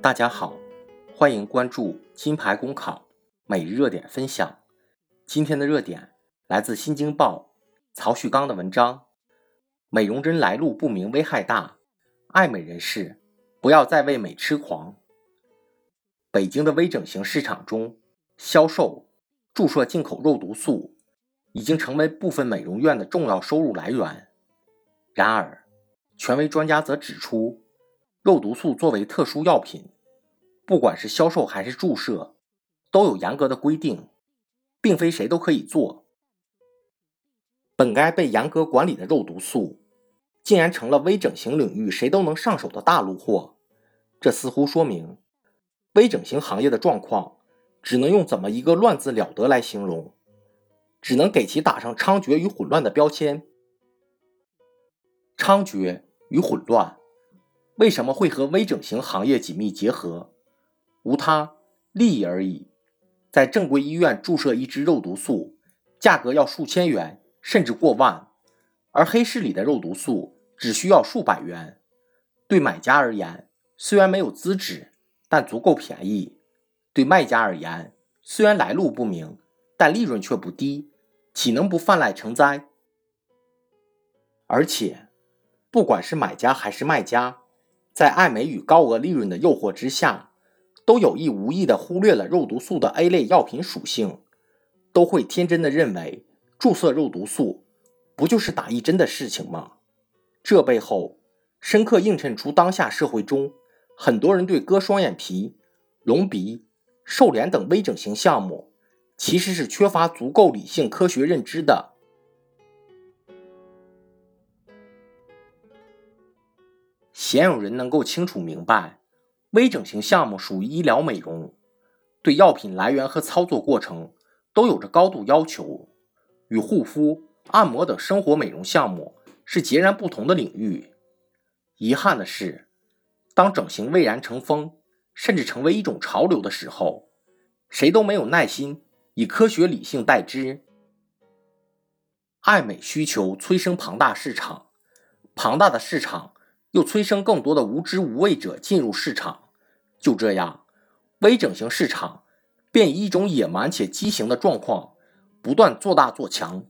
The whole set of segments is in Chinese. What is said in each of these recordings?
大家好，欢迎关注金牌公考每日热点分享。今天的热点来自《新京报》曹旭刚的文章：美容针来路不明，危害大，爱美人士不要再为美痴狂。北京的微整形市场中，销售、注射进口肉毒素已经成为部分美容院的重要收入来源。然而，权威专家则指出，肉毒素作为特殊药品，不管是销售还是注射，都有严格的规定，并非谁都可以做。本该被严格管理的肉毒素，竟然成了微整形领域谁都能上手的大路货。这似乎说明，微整形行业的状况只能用“怎么一个乱”字了得来形容，只能给其打上猖獗与混乱的标签。猖獗与混乱为什么会和微整形行业紧密结合？无他，利益而已。在正规医院注射一支肉毒素，价格要数千元，甚至过万；而黑市里的肉毒素只需要数百元。对买家而言，虽然没有资质，但足够便宜；对卖家而言，虽然来路不明，但利润却不低，岂能不泛滥成灾？而且，不管是买家还是卖家，在爱美与高额利润的诱惑之下。都有意无意地忽略了肉毒素的 A 类药品属性，都会天真的认为注射肉毒素不就是打一针的事情吗？这背后深刻映衬出当下社会中很多人对割双眼皮、隆鼻、瘦脸等微整形项目其实是缺乏足够理性科学认知的。鲜有人能够清楚明白。微整形项目属于医疗美容，对药品来源和操作过程都有着高度要求，与护肤、按摩等生活美容项目是截然不同的领域。遗憾的是，当整形蔚然成风，甚至成为一种潮流的时候，谁都没有耐心以科学理性待之。爱美需求催生庞大市场，庞大的市场。又催生更多的无知无畏者进入市场，就这样，微整形市场便以一种野蛮且畸形的状况不断做大做强。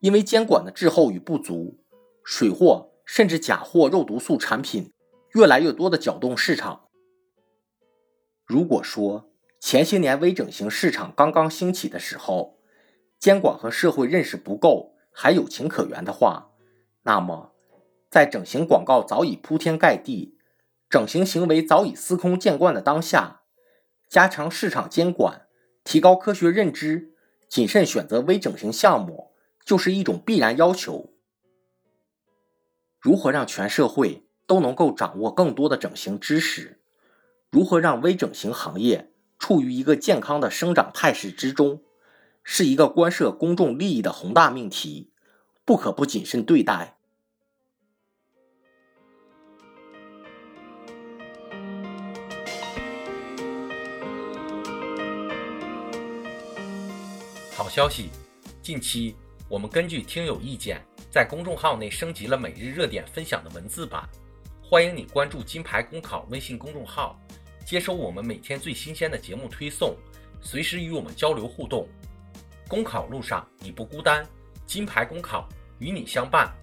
因为监管的滞后与不足，水货甚至假货肉毒素产品越来越多的搅动市场。如果说前些年微整形市场刚刚兴起的时候，监管和社会认识不够，还有情可原的话，那么。在整形广告早已铺天盖地，整形行为早已司空见惯的当下，加强市场监管，提高科学认知，谨慎选择微整形项目，就是一种必然要求。如何让全社会都能够掌握更多的整形知识？如何让微整形行业处于一个健康的生长态势之中？是一个关涉公众利益的宏大命题，不可不谨慎对待。好消息！近期我们根据听友意见，在公众号内升级了每日热点分享的文字版，欢迎你关注“金牌公考”微信公众号，接收我们每天最新鲜的节目推送，随时与我们交流互动。公考路上你不孤单，金牌公考与你相伴。